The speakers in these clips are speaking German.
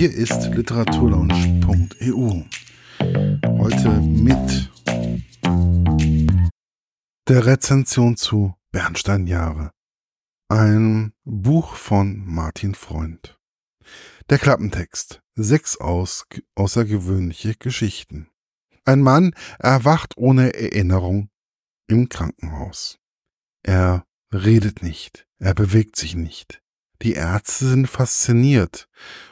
Hier ist literaturlaunch.eu. Heute mit der Rezension zu Bernsteinjahre. Ein Buch von Martin Freund. Der Klappentext. Sechs aus, außergewöhnliche Geschichten. Ein Mann erwacht ohne Erinnerung im Krankenhaus. Er redet nicht, er bewegt sich nicht. Die Ärzte sind fasziniert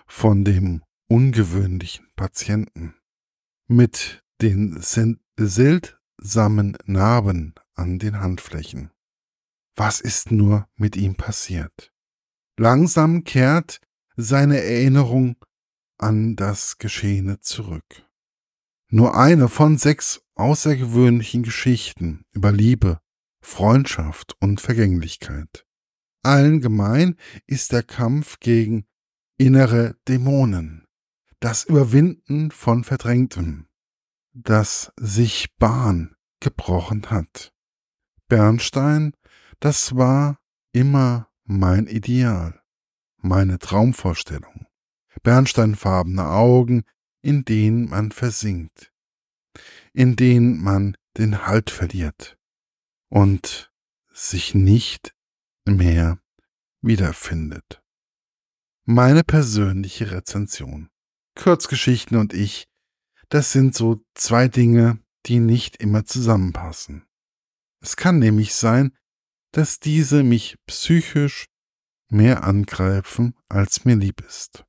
von dem ungewöhnlichen Patienten. Mit den seltsamen Narben an den Handflächen. Was ist nur mit ihm passiert? Langsam kehrt seine Erinnerung an das Geschehene zurück. Nur eine von sechs außergewöhnlichen Geschichten über Liebe, Freundschaft und Vergänglichkeit. Allen gemein ist der Kampf gegen innere Dämonen, das Überwinden von Verdrängtem, das sich Bahn gebrochen hat. Bernstein, das war immer mein Ideal, meine Traumvorstellung. Bernsteinfarbene Augen, in denen man versinkt, in denen man den Halt verliert und sich nicht mehr wiederfindet. Meine persönliche Rezension. Kurzgeschichten und ich, das sind so zwei Dinge, die nicht immer zusammenpassen. Es kann nämlich sein, dass diese mich psychisch mehr angreifen, als mir lieb ist.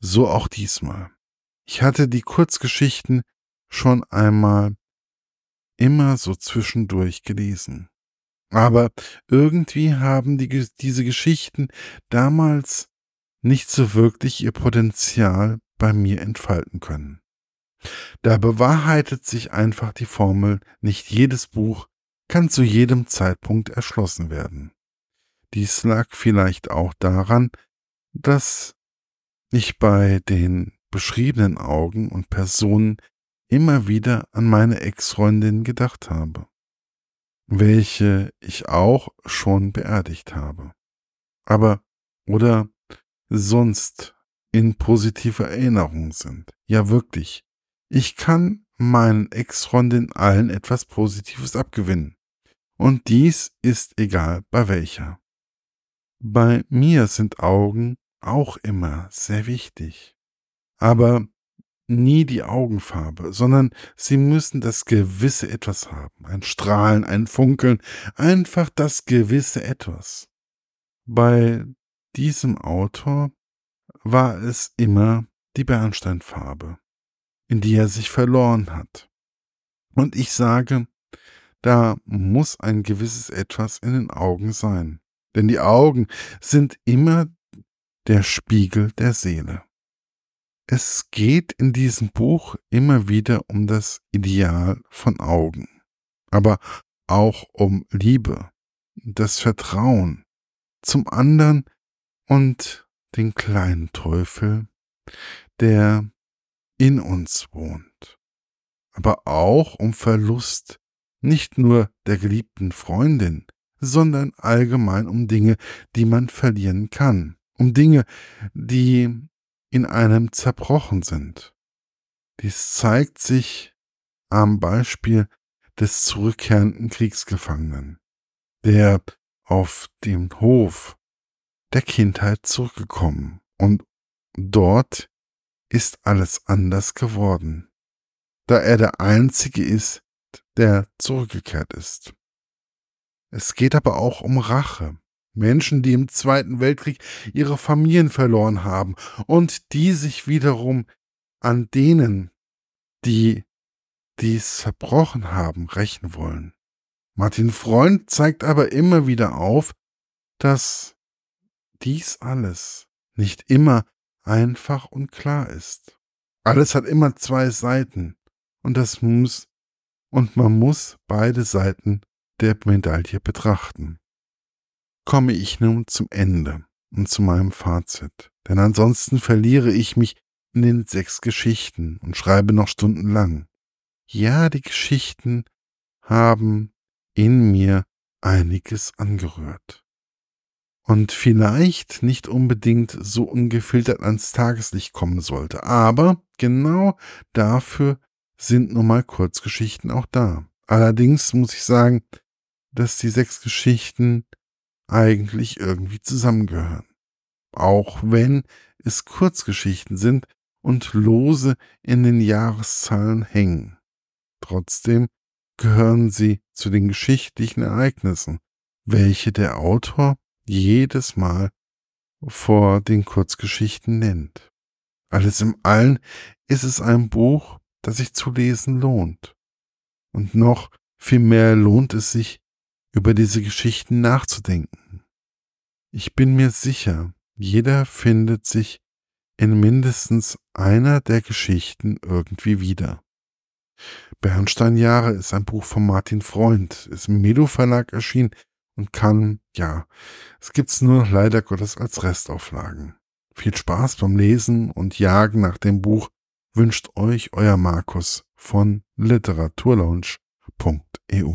So auch diesmal. Ich hatte die Kurzgeschichten schon einmal immer so zwischendurch gelesen. Aber irgendwie haben die, diese Geschichten damals nicht so wirklich ihr Potenzial bei mir entfalten können. Da bewahrheitet sich einfach die Formel, nicht jedes Buch kann zu jedem Zeitpunkt erschlossen werden. Dies lag vielleicht auch daran, dass ich bei den beschriebenen Augen und Personen immer wieder an meine Ex-Freundin gedacht habe welche ich auch schon beerdigt habe. Aber oder sonst in positiver Erinnerung sind. Ja, wirklich. Ich kann meinen Ex-Freundinnen allen etwas Positives abgewinnen. Und dies ist egal bei welcher. Bei mir sind Augen auch immer sehr wichtig. Aber nie die Augenfarbe, sondern sie müssen das gewisse Etwas haben. Ein Strahlen, ein Funkeln, einfach das gewisse Etwas. Bei diesem Autor war es immer die Bernsteinfarbe, in die er sich verloren hat. Und ich sage, da muss ein gewisses Etwas in den Augen sein. Denn die Augen sind immer der Spiegel der Seele. Es geht in diesem Buch immer wieder um das Ideal von Augen, aber auch um Liebe, das Vertrauen zum anderen und den kleinen Teufel, der in uns wohnt, aber auch um Verlust nicht nur der geliebten Freundin, sondern allgemein um Dinge, die man verlieren kann, um Dinge, die in einem zerbrochen sind. Dies zeigt sich am Beispiel des zurückkehrenden Kriegsgefangenen, der auf den Hof der Kindheit zurückgekommen und dort ist alles anders geworden, da er der Einzige ist, der zurückgekehrt ist. Es geht aber auch um Rache, Menschen, die im Zweiten Weltkrieg ihre Familien verloren haben und die sich wiederum an denen, die dies verbrochen haben, rächen wollen. Martin Freund zeigt aber immer wieder auf, dass dies alles nicht immer einfach und klar ist. Alles hat immer zwei Seiten und das muss und man muss beide Seiten der Medaille betrachten komme ich nun zum Ende und zu meinem Fazit. Denn ansonsten verliere ich mich in den sechs Geschichten und schreibe noch stundenlang. Ja, die Geschichten haben in mir einiges angerührt. und vielleicht nicht unbedingt so ungefiltert ans Tageslicht kommen sollte. Aber genau dafür sind nun mal Kurzgeschichten auch da. Allerdings muss ich sagen, dass die sechs Geschichten eigentlich irgendwie zusammengehören. Auch wenn es Kurzgeschichten sind und lose in den Jahreszahlen hängen. Trotzdem gehören sie zu den geschichtlichen Ereignissen, welche der Autor jedes Mal vor den Kurzgeschichten nennt. Alles im Allen ist es ein Buch, das sich zu lesen lohnt. Und noch viel mehr lohnt es sich, über diese Geschichten nachzudenken. Ich bin mir sicher, jeder findet sich in mindestens einer der Geschichten irgendwie wieder. Bernsteinjahre ist ein Buch von Martin Freund, ist im Medo Verlag erschienen und kann, ja, es gibt's nur leider Gottes als Restauflagen. Viel Spaß beim Lesen und Jagen nach dem Buch wünscht euch euer Markus von literaturlaunch.eu.